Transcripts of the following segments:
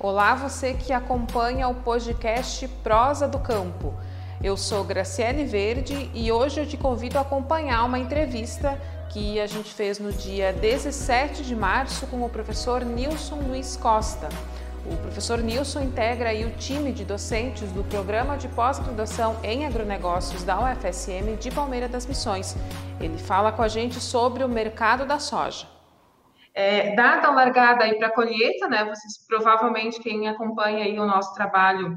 Olá, você que acompanha o podcast Prosa do Campo. Eu sou Graciele Verde e hoje eu te convido a acompanhar uma entrevista que a gente fez no dia 17 de março com o professor Nilson Luiz Costa. O professor Nilson integra o time de docentes do programa de pós-graduação em agronegócios da UFSM de Palmeira das Missões. Ele fala com a gente sobre o mercado da soja. É, dada a largada aí para a colheita, né? Vocês provavelmente quem acompanha aí o nosso trabalho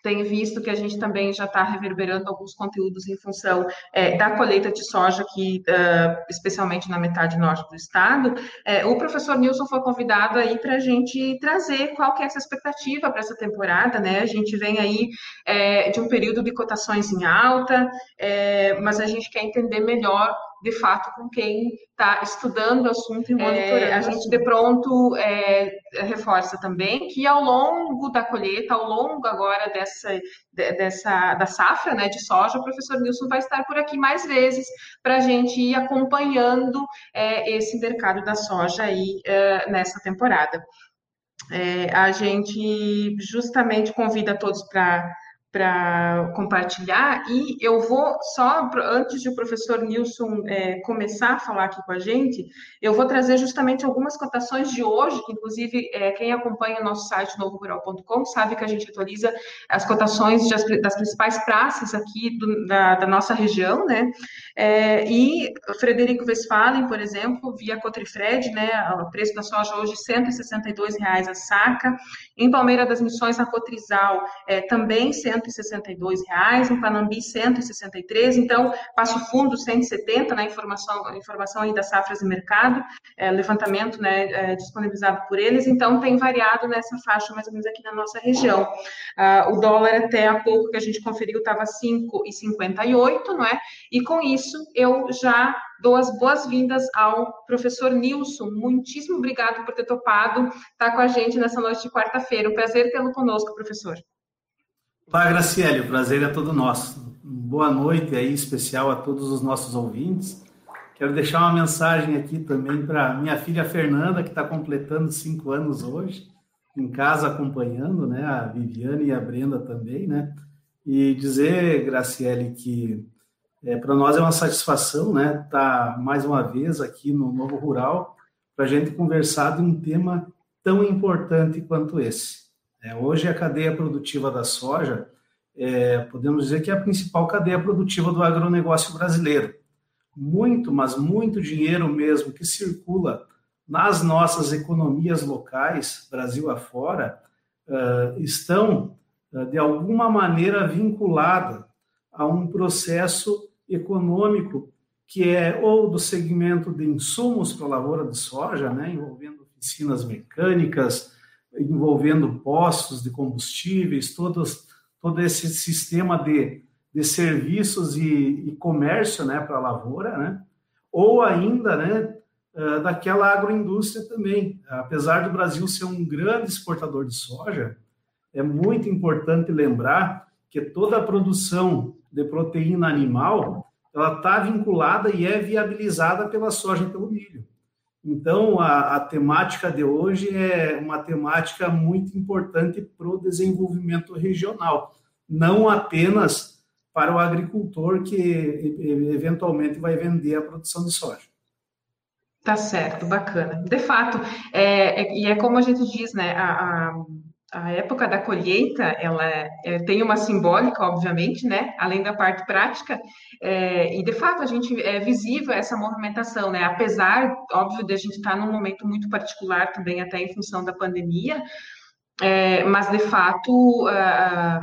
tem visto que a gente também já está reverberando alguns conteúdos em função é, da colheita de soja aqui, uh, especialmente na metade norte do estado. É, o professor Nilson foi convidado aí para a gente trazer qual que é essa expectativa para essa temporada, né? A gente vem aí é, de um período de cotações em alta, é, mas a gente quer entender melhor de fato, com quem está estudando o assunto e monitorando. É, a gente, de pronto, é, reforça também que ao longo da colheita, ao longo agora dessa, dessa da safra né, de soja, o professor Nilson vai estar por aqui mais vezes para a gente ir acompanhando é, esse mercado da soja aí é, nessa temporada. É, a gente justamente convida todos para para compartilhar e eu vou só antes de o professor Nilson é, começar a falar aqui com a gente, eu vou trazer justamente algumas cotações de hoje, que inclusive é, quem acompanha o nosso site novorural.com sabe que a gente atualiza as cotações das, das principais praças aqui do, da, da, nossa região, né? É, e Frederico Westphalen, por exemplo, via Cotrifred, né? O preço da soja hoje 162 reais a saca. Em Palmeira das Missões, a Cotrizal é, também 162 reais, em Panambi 163, então Passo Fundo 170, na né, informação, informação aí das safras de mercado, é, levantamento né, é, disponibilizado por eles, então tem variado nessa faixa mais ou menos aqui na nossa região. Ah, o dólar até há pouco que a gente conferiu estava 5,58, não é? E com isso eu já dou as boas-vindas ao professor Nilson. Muitíssimo obrigado por ter topado estar com a gente nessa noite de quarta-feira. Um prazer tê-lo conosco, professor. Olá, Graciele, o prazer é todo nosso. Boa noite aí, especial a todos os nossos ouvintes. Quero deixar uma mensagem aqui também para minha filha Fernanda, que está completando cinco anos hoje, em casa acompanhando, né? A Viviane e a Brenda também, né? E dizer, Graciele, que é, para nós é uma satisfação, né? Estar tá mais uma vez aqui no Novo Rural para a gente conversar de um tema tão importante quanto esse. É, hoje a cadeia produtiva da soja, é, podemos dizer que é a principal cadeia produtiva do agronegócio brasileiro. Muito, mas muito dinheiro mesmo que circula nas nossas economias locais, Brasil afora, uh, estão, uh, de alguma maneira, vinculadas a um processo econômico que é ou do segmento de insumos para a lavoura de soja, né, envolvendo oficinas mecânicas, envolvendo postos de combustíveis, todos, todo esse sistema de, de serviços e, e comércio né, para a lavoura, né? ou ainda né, uh, daquela agroindústria também. Apesar do Brasil ser um grande exportador de soja, é muito importante lembrar que toda a produção de proteína animal ela está vinculada e é viabilizada pela soja e pelo milho. Então, a, a, temática de hoje é uma temática muito importante para o desenvolvimento regional, não apenas para o agricultor que eventualmente vai vender a produção de soja. Tá certo, bacana. De fato, é, é, e é como a gente diz, né? A, a a época da colheita, ela é, tem uma simbólica, obviamente, né? Além da parte prática, é, e de fato a gente é visível essa movimentação, né? Apesar, óbvio, de a gente estar num momento muito particular também, até em função da pandemia, é, mas de fato a,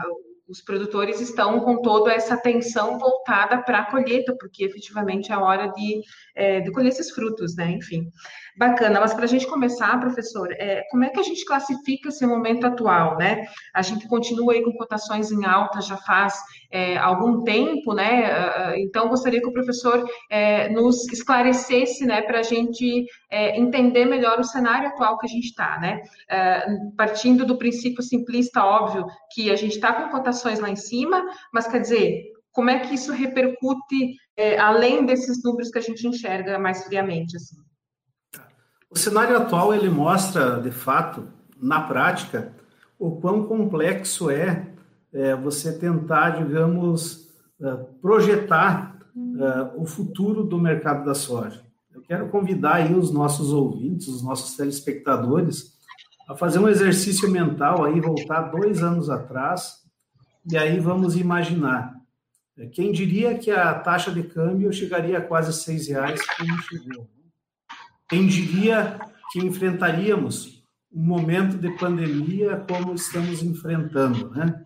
os produtores estão com toda essa atenção voltada para a colheita, porque efetivamente é a hora de, é, de colher esses frutos, né? Enfim. Bacana, mas para a gente começar, professor, é, como é que a gente classifica esse momento atual, né? A gente continua aí com cotações em alta já faz é, algum tempo, né? Ah, ah, então, gostaria que o professor é, nos esclarecesse, né, para a gente é, entender melhor o cenário atual que a gente está, né? É, partindo do princípio simplista, óbvio, que a gente está com cotações lá em cima, mas quer dizer, como é que isso repercute é, além desses números que a gente enxerga mais friamente, assim? O cenário atual ele mostra, de fato, na prática, o quão complexo é, é você tentar, digamos, é, projetar uh, o futuro do mercado da soja. Eu quero convidar aí os nossos ouvintes, os nossos telespectadores, a fazer um exercício mental aí, voltar dois anos atrás, e aí vamos imaginar. Quem diria que a taxa de câmbio chegaria a quase seis reais como chegou? Quem diria que enfrentaríamos um momento de pandemia como estamos enfrentando, né?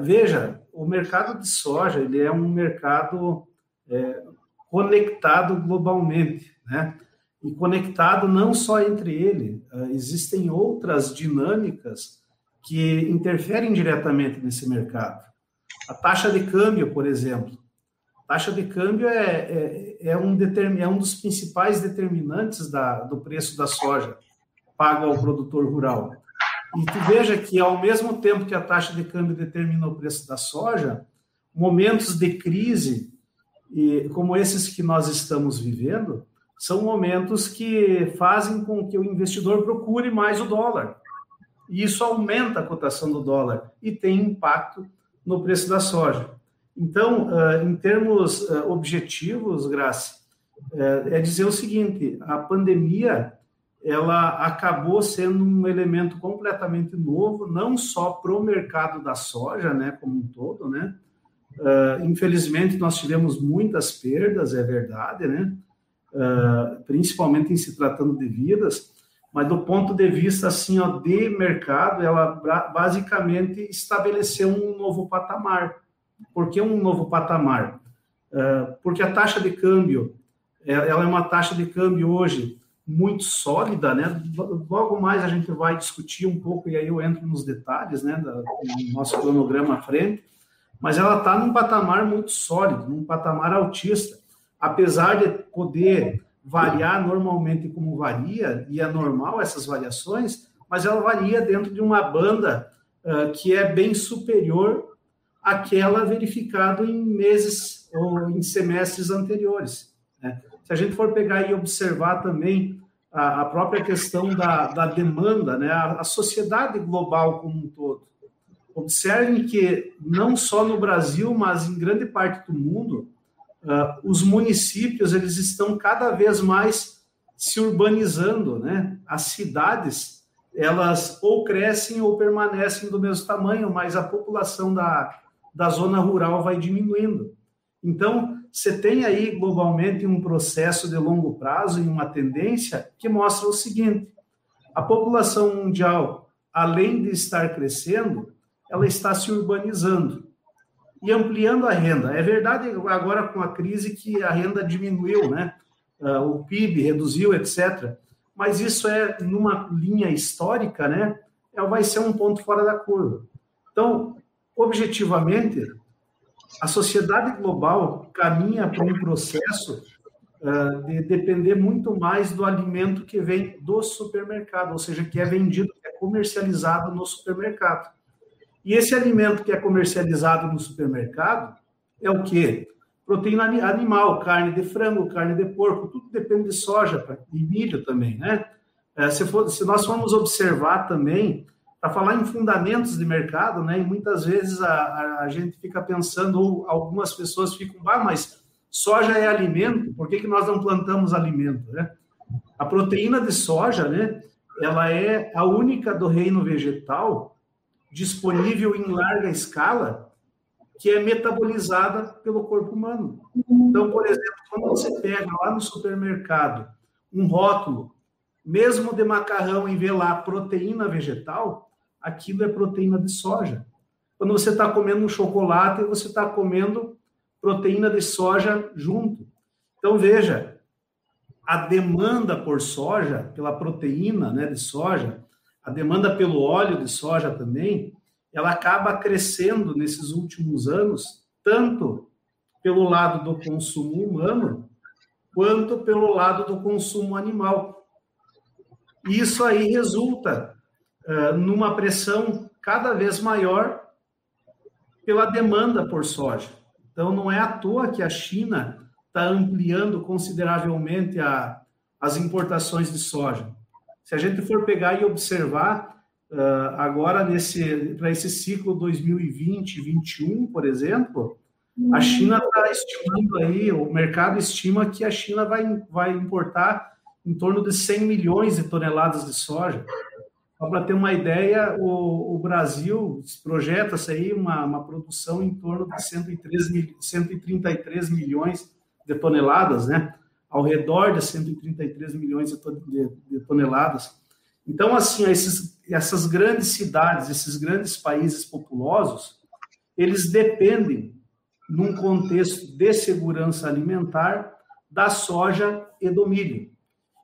Veja, o mercado de soja ele é um mercado é, conectado globalmente, né? E conectado não só entre ele, uh, existem outras dinâmicas que interferem diretamente nesse mercado. A taxa de câmbio, por exemplo. A taxa de câmbio é, é, é um, é um dos principais determinantes da, do preço da soja pago ao produtor rural. E tu veja que, ao mesmo tempo que a taxa de câmbio determina o preço da soja, momentos de crise como esses que nós estamos vivendo, são momentos que fazem com que o investidor procure mais o dólar. E isso aumenta a cotação do dólar e tem impacto no preço da soja. Então, ah, em termos ah, objetivos, Graça, é dizer o seguinte: a pandemia ela acabou sendo um elemento completamente novo, não só para o mercado da soja, né, como um todo, né, infelizmente, nós tivemos muitas perdas, é verdade, né? Principalmente em se tratando de vidas, mas do ponto de vista assim, ó, de mercado, ela basicamente estabeleceu um novo patamar. Por que um novo patamar? Uh, porque a taxa de câmbio, é, ela é uma taxa de câmbio hoje muito sólida, né? Logo mais a gente vai discutir um pouco, e aí eu entro nos detalhes, né, do nosso cronograma à frente, mas ela está num patamar muito sólido, num patamar altista. Apesar de poder variar normalmente como varia, e é normal essas variações, mas ela varia dentro de uma banda uh, que é bem superior àquela verificada em meses ou em semestres anteriores. Né? Se a gente for pegar e observar também a, a própria questão da, da demanda, né? a, a sociedade global como um todo, Observem que não só no Brasil, mas em grande parte do mundo, uh, os municípios eles estão cada vez mais se urbanizando, né? As cidades elas ou crescem ou permanecem do mesmo tamanho, mas a população da, da zona rural vai diminuindo. Então, você tem aí globalmente um processo de longo prazo e uma tendência que mostra o seguinte: a população mundial, além de estar crescendo, ela está se urbanizando e ampliando a renda. É verdade agora com a crise que a renda diminuiu, né? Uh, o PIB reduziu, etc. Mas isso é numa linha histórica, né? É, vai ser um ponto fora da curva. Então, objetivamente, a sociedade global caminha para um processo uh, de depender muito mais do alimento que vem do supermercado, ou seja, que é vendido, é comercializado no supermercado. E esse alimento que é comercializado no supermercado é o quê? Proteína animal, carne de frango, carne de porco, tudo depende de soja e milho também, né? É, se, for, se nós formos observar também, para falar em fundamentos de mercado, né? E muitas vezes a, a, gente fica pensando, ou algumas pessoas ficam, ah, mas soja é alimento, por que, que nós não plantamos alimento, né? A proteína de soja, né? Ela é a única do reino vegetal disponível em larga escala que é metabolizada pelo corpo humano. Então, por exemplo, quando você pega lá no supermercado um rótulo, mesmo de macarrão e vê lá proteína vegetal, aquilo é proteína de soja. Quando você está comendo um chocolate, você está comendo proteína de soja junto. Então, veja, a demanda por soja, pela proteína né, de soja, a demanda pelo óleo de soja também, ela acaba crescendo nesses últimos anos, tanto pelo lado do consumo humano, quanto pelo lado do consumo animal. Isso aí resulta uh, numa pressão cada vez maior pela demanda por soja. Então, não é à toa que a China está ampliando consideravelmente a, as importações de soja. Se a gente for pegar e observar, Uh, agora, para esse ciclo 2020-21, por exemplo, a China está estimando aí, o mercado estima que a China vai, vai importar em torno de 100 milhões de toneladas de soja. Só para ter uma ideia, o, o Brasil projeta-se aí uma, uma produção em torno de 103 mil, 133 milhões de toneladas, né? Ao redor de 133 milhões de, toneladas. Então, assim, esses, essas grandes cidades, esses grandes países populosos, eles dependem, num contexto de segurança alimentar, da soja e do milho.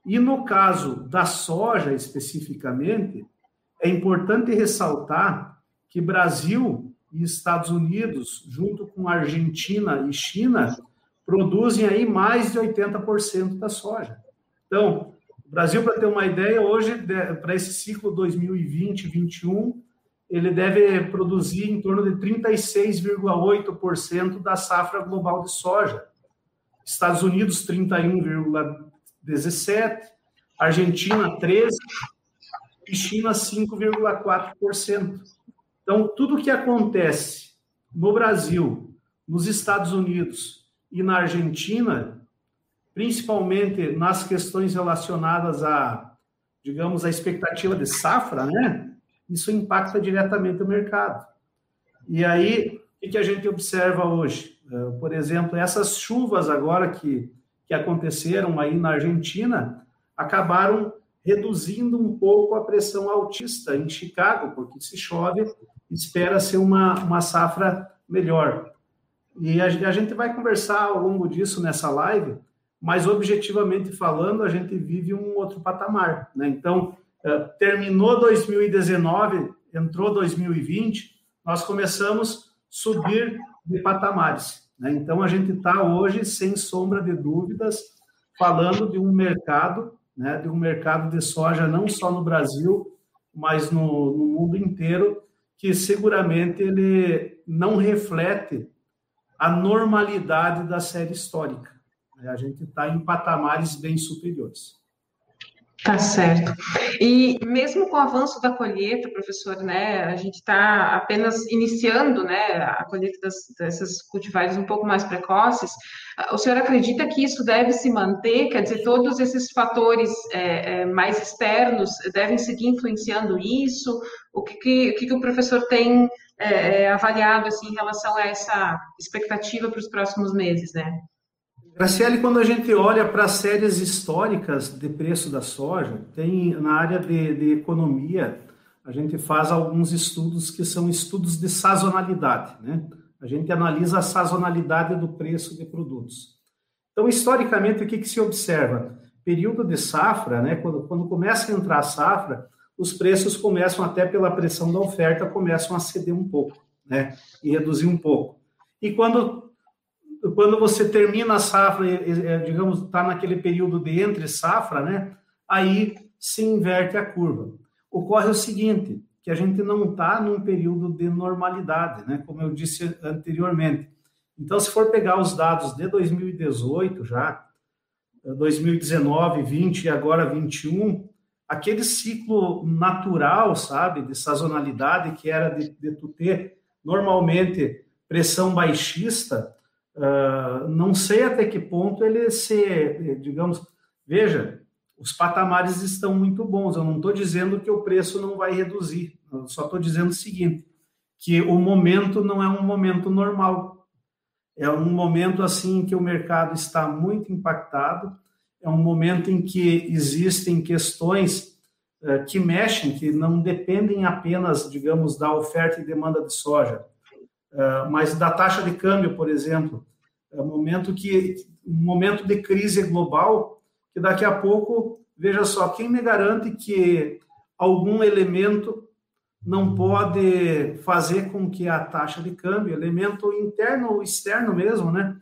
E no caso da soja especificamente, é importante ressaltar que Brasil e Estados Unidos, junto com Argentina e China, produzem aí mais de 80% da soja. Então, o Brasil, para ter uma ideia, hoje, para esse ciclo 2020-21, ele deve produzir em torno de 36,8% da safra global de soja. Estados Unidos, 31,17%, Argentina, 13%, e China, 5,4%. Então, tudo que acontece no Brasil, nos Estados Unidos e na Argentina principalmente nas questões relacionadas a, digamos, a expectativa de safra, né? Isso impacta diretamente o mercado. E aí, o que a gente observa hoje? Eh, por exemplo, essas chuvas agora que, que aconteceram aí na Argentina acabaram reduzindo um pouco a pressão altista em Chicago, porque se chove, espera-se uma, uma safra melhor. E a, a gente vai conversar ao longo disso nessa live, mas objetivamente falando, a gente vive um outro patamar. Né? Então, eh, terminou 2019, entrou 2020, nós começamos a subir de patamares. Né? Então, a gente está hoje, sem sombra de dúvidas, falando de um mercado, né, de um mercado de soja não só no Brasil, mas no, no mundo inteiro, que seguramente ele não reflete a normalidade da série histórica. A gente está em patamares bem superiores. Tá certo. E mesmo com o avanço da colheita, professor, né, a gente está apenas iniciando, né, a colheita das, dessas cultivares um pouco mais precoces. O senhor acredita que isso deve se manter? Quer dizer, todos esses fatores é, é, mais externos devem seguir influenciando isso? O que, que, o, que o professor tem é, é avaliado assim, em relação a essa expectativa para os próximos meses, né? Graciele, quando a gente olha para as séries históricas de preço da soja, tem na área de, de, economia, a gente faz alguns estudos que são estudos de sazonalidade, né? A gente analisa a sazonalidade do preço de produtos. Então, historicamente, o que, que se observa? Período de safra, né? Quando, quando começa a entrar a safra, os preços começam, até pela pressão da oferta, começam a ceder um pouco, né? E reduzir um pouco. E quando quando você termina a safra, digamos, está naquele período de entre safra, né? Aí se inverte a curva. Ocorre o seguinte, que a gente não está num período de normalidade, né? Como eu disse anteriormente. Então, se for pegar os dados de 2018 já, 2019, 20 e agora 21, aquele ciclo natural, sabe, de sazonalidade que era de, de tu ter normalmente pressão baixista, Uh, não sei até que ponto ele se, digamos, veja, os patamares estão muito bons. Eu não estou dizendo que o preço não vai reduzir. Eu só estou dizendo o seguinte, que o momento não é um momento normal. É um momento assim que o mercado está muito impactado. É um momento em que existem questões uh, que mexem, que não dependem apenas, digamos, da oferta e demanda de soja, mas da taxa de câmbio, por exemplo é um momento que um momento de crise global que daqui a pouco, veja só, quem me garante que algum elemento não pode fazer com que a taxa de câmbio, elemento interno ou externo mesmo, né,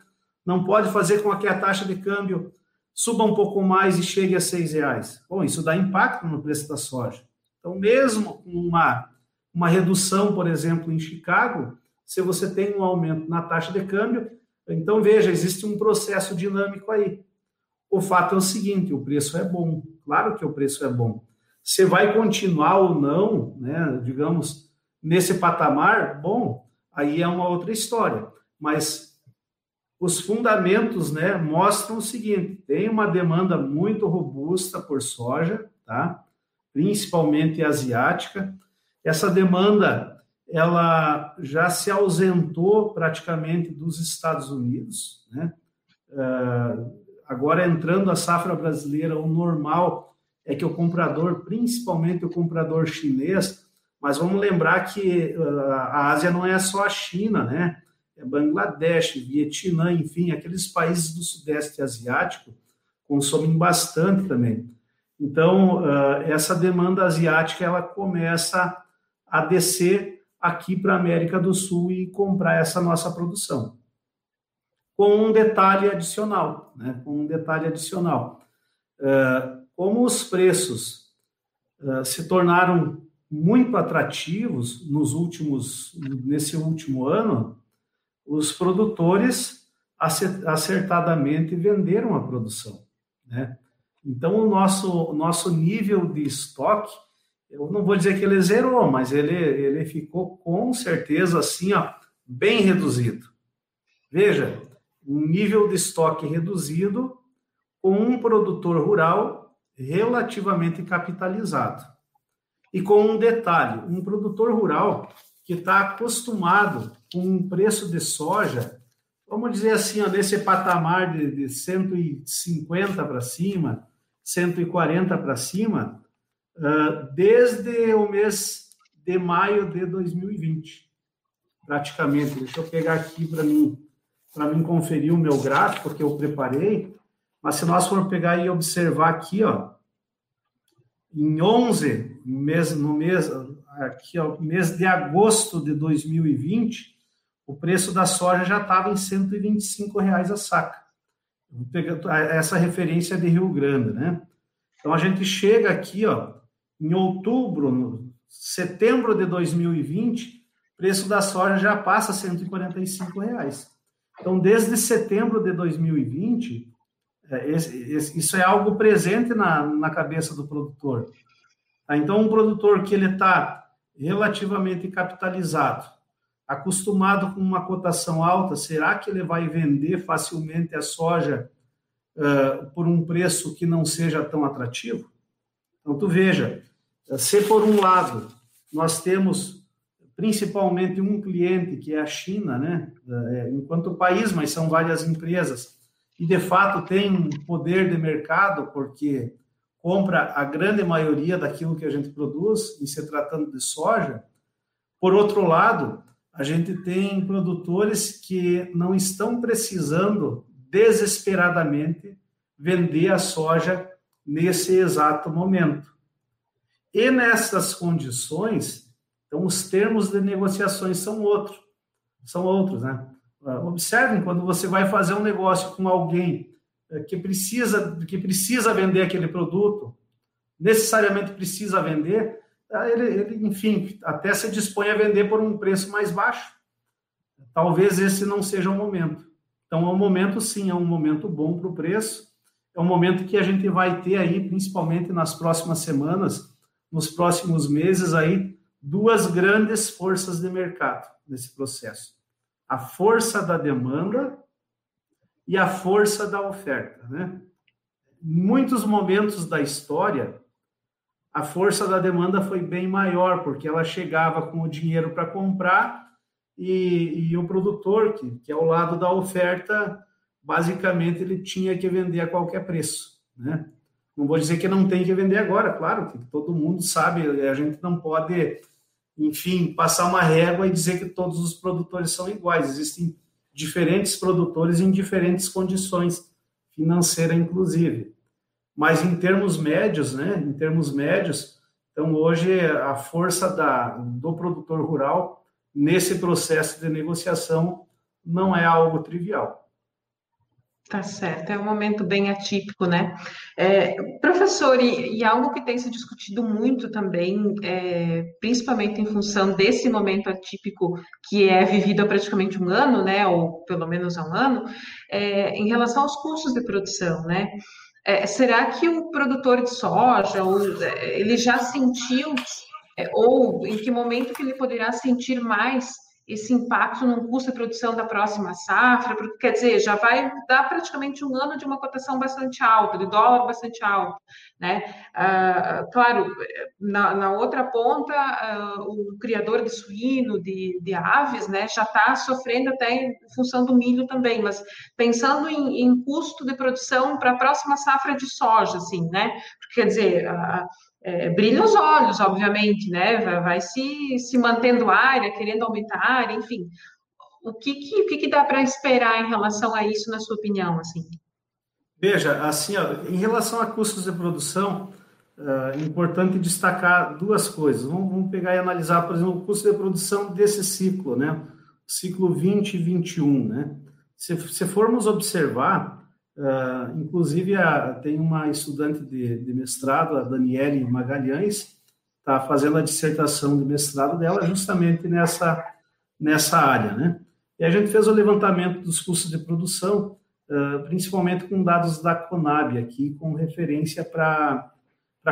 não pode fazer com que a taxa de câmbio suba um pouco mais e chegue a seis reais. Bom, isso dá impacto no preço da soja. Então, mesmo com uma, uma redução, por exemplo, em Chicago, se você tem um aumento na taxa de câmbio, então, veja, existe um processo dinâmico aí. O fato é o seguinte: o preço é bom, claro que o preço é bom. Se vai continuar ou não, né, digamos, nesse patamar, bom, aí é uma outra história. Mas os fundamentos, né, mostram o seguinte: tem uma demanda muito robusta por soja, tá? Principalmente asiática. Essa demanda ela já se ausentou praticamente dos Estados Unidos, né? Uh, agora entrando a safra brasileira, o normal é que o comprador, principalmente o comprador chinês, mas vamos lembrar que uh, a Ásia não é só a China, né? É Bangladesh, Vietnã, enfim, aqueles países do Sudeste Asiático consomem bastante também. Então, uh, essa demanda asiática ela começa a descer aqui para a América do Sul e comprar essa nossa produção. Com um detalhe adicional, né? Com um detalhe adicional. Uh, como os preços uh, se tornaram muito atrativos nos últimos, nesse último ano, os produtores acertadamente venderam a produção, né? Então, o nosso, nosso nível de estoque, eu não vou dizer que ele zerou, mas ele, ele ficou com certeza assim, ó, bem reduzido. Veja, um nível de estoque reduzido com um produtor rural relativamente capitalizado. E com um detalhe: um produtor rural que está acostumado com um preço de soja, vamos dizer assim, ó, nesse patamar de, de 150 para cima, 140 para cima, desde o mês de maio de 2020, praticamente. Deixa eu pegar aqui para mim, para mim conferir o meu gráfico que eu preparei. Mas se nós formos pegar e observar aqui, ó, em 11, mês, no mês, aqui, ó, mês de agosto de 2020, o preço da soja já estava em 125 reais a saca. Essa referência de Rio Grande, né? Então a gente chega aqui, ó, em outubro, no, setembro de 2020, o preço da soja já passa 145 reais. Então, desde setembro de 2020, é, isso é algo presente na, na cabeça do produtor. Tá? Então, um produtor que ele está relativamente capitalizado, acostumado com uma cotação alta, será que ele vai vender facilmente a soja uh, por um preço que não seja tão atrativo? Então, tu veja, se por um lado nós temos principalmente um cliente que é a China, né, é, enquanto país, mas são várias empresas e de fato tem um poder de mercado, porque compra a grande maioria daquilo que a gente produz, em se tratando de soja. Por outro lado, a gente tem produtores que não estão precisando desesperadamente vender a soja nesse exato momento. E nessas condições, então os termos de negociações são outros, são outros, né? Ah, observem quando você vai fazer um negócio com alguém eh, que precisa que precisa vender aquele produto, necessariamente precisa vender, ah, ele, ele, enfim, até se dispõe a vender por um preço mais baixo. Talvez esse não seja o momento. Então, é um momento, sim, é um momento bom para o preço. É um momento que a gente vai ter aí, principalmente nas próximas semanas, nos próximos meses aí, duas grandes forças de mercado nesse processo a força da demanda e a força da oferta, né? Em muitos momentos da história, a força da demanda foi bem maior, porque ela chegava com o dinheiro para comprar e, e, o produtor, que, que é o lado da oferta, basicamente ele tinha que vender a qualquer preço, né? Não vou dizer que não tem que vender agora, claro que todo mundo sabe, a gente não pode enfim, passar uma régua e dizer que todos os produtores são iguais. Existem diferentes produtores em diferentes condições, financeira inclusive. Mas em termos médios, né, em termos médios, então hoje a força da, do produtor rural nesse processo de negociação não é algo trivial. Tá certo, é um momento bem atípico, né? É, professor, e, e, algo que tem se discutido muito também, é, principalmente em função desse momento atípico que é vivido há praticamente um ano, né? Ou pelo menos há um ano, é, em relação aos custos de produção, né? É, será que o produtor de soja, ou, é, ele já sentiu, é, ou em que momento que ele poderá sentir mais esse impacto no custo de produção da próxima safra, porque quer dizer, já vai dar praticamente um ano de uma cotação bastante alta, de dólar bastante alto, né? Ah, claro, na, na, outra ponta, ah, o criador de suíno, de, de aves, né, já está sofrendo até em função do milho também, mas pensando em, em custo de produção para a próxima safra de soja, assim, né? Porque, quer dizer, a, é, brilha os olhos, obviamente, né? Vai, vai, se, se mantendo área, querendo aumentar área, enfim. O que, que, o que, que dá para esperar em relação a isso, na sua opinião, assim? Veja, assim, ó, em relação a custos de produção, é importante destacar duas coisas. Vamos, vamos, pegar e analisar, por exemplo, o custo de produção desse ciclo, né? Ciclo 20 e 21, né? Se, se formos observar, Uh, inclusive, a, tem uma estudante de, de, mestrado, a Daniele Magalhães, está fazendo a dissertação de mestrado dela justamente nessa, nessa área, né? E a gente fez o levantamento dos custos de produção, uh, principalmente com dados da Conab aqui, com referência para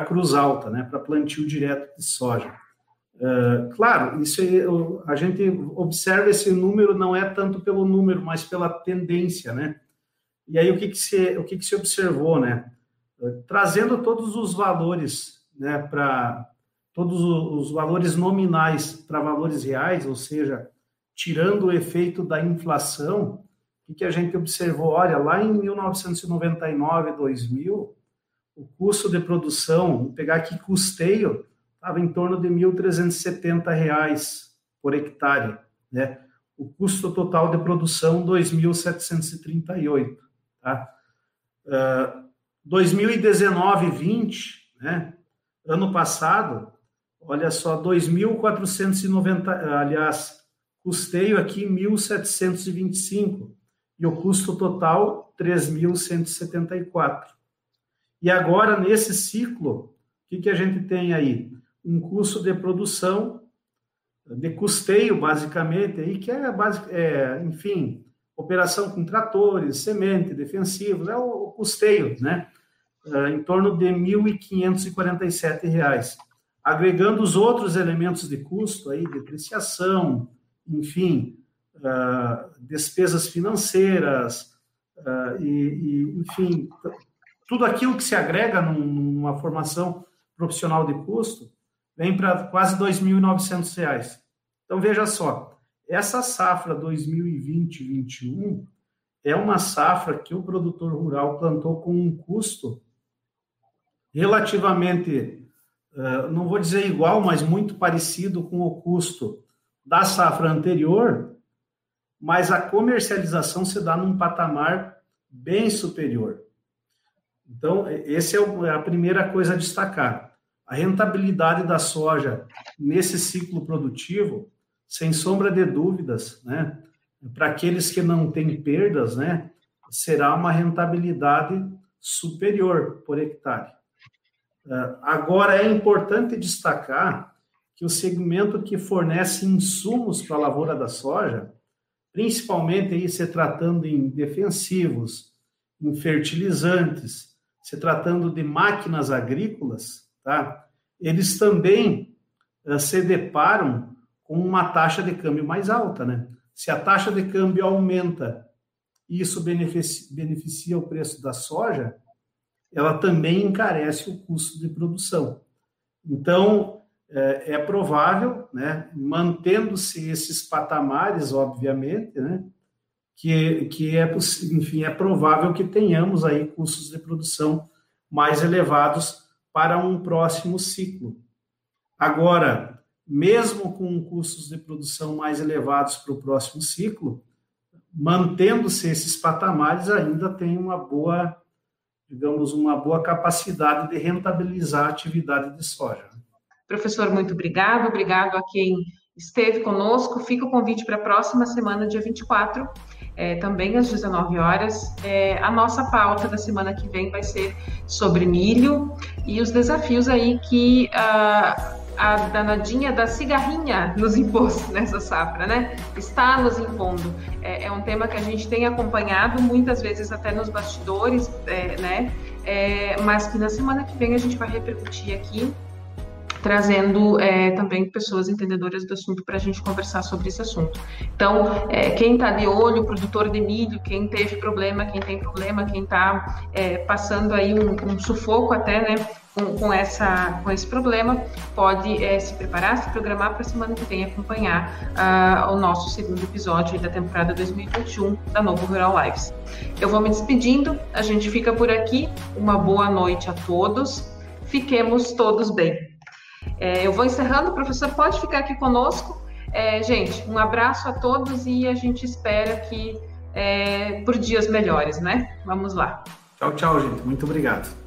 Cruz Alta, né? Para plantio direto de soja. Uh, claro, isso a gente observa esse número não é tanto pelo número, mas pela tendência, né? E aí o que, que, se, o que, que se observou, né? Trazendo todos os valores, né, para todos os valores nominais para valores reais, ou seja, tirando o efeito da inflação, o que, a gente observou? Olha, lá em 1999, 2000, o custo de produção, vou pegar aqui custeio, estava em torno de R$ 1.370 por hectare, né? O custo total de produção, 2.738. Tá? Uh, 2019 20, né? ano passado, olha só, 2.490, aliás, custeio aqui 1.725 e o custo total 3.174. E agora, nesse ciclo, o que, que a gente tem aí? Um custo de produção, de custeio, basicamente, aí, que é, é enfim, operação com tratores, semente, defensivos, é o, custeio, né? É, em torno de R$ 1.547. Agregando os outros elementos de custo, aí, depreciação, enfim, uh, despesas financeiras, e, e, enfim, tudo aquilo que se agrega numa formação profissional de custo, vem para quase R$ 2.900. Então, veja só, essa safra 2020-21 é uma safra que o produtor rural plantou com um custo relativamente, eh, não vou dizer igual, mas muito parecido com o custo da safra anterior, mas a comercialização se dá num patamar bem superior. Então, essa é, é a primeira coisa a destacar. A rentabilidade da soja nesse ciclo produtivo sem sombra de dúvidas, né, para aqueles que não têm perdas, né, será uma rentabilidade superior por hectare. Uh, agora, é importante destacar que o segmento que fornece insumos para a lavoura da soja, principalmente aí se tratando em defensivos, em fertilizantes, se tratando de máquinas agrícolas, tá? eles também uh, se deparam com uma taxa de câmbio mais alta, né? Se a taxa de câmbio aumenta e isso beneficia, o preço da soja, ela também encarece o custo de produção. Então, é, é provável, né, mantendo-se esses patamares, obviamente, né, que, que é, enfim, é provável que tenhamos aí custos de produção mais elevados para um próximo ciclo. Agora, mesmo com custos de produção mais elevados para o próximo ciclo, mantendo-se esses patamares, ainda tem uma boa, digamos, uma boa capacidade de rentabilizar a atividade de soja. Professor, muito obrigado. Obrigado a quem esteve conosco. Fica o convite para a próxima semana, dia 24, é, também às 19 horas. É, a nossa pauta da semana que vem vai ser sobre milho e os desafios aí que. Uh, a danadinha da cigarrinha nos impôs nessa safra, né? Está nos impondo. É, é, um tema que a gente tem acompanhado muitas vezes até nos bastidores, é, né? é, mas que na semana que vem a gente vai repercutir aqui trazendo é, também pessoas entendedoras do assunto para a gente conversar sobre esse assunto. Então, é, quem está de olho, produtor de milho, quem teve problema, quem tem problema, quem está é, passando aí um, um, sufoco até, né, com, com, essa, com esse problema, pode é, se preparar, se programar para a semana que vem acompanhar uh, o nosso segundo episódio da temporada 2021 da Novo Rural Lives. Eu vou me despedindo, a gente fica por aqui. Uma boa noite a todos. Fiquemos todos bem. É, eu vou encerrando, professor pode ficar aqui conosco. É, gente, um abraço a todos e a gente espera que é, por dias melhores, né? Vamos lá. Tchau, tchau, gente. Muito obrigado.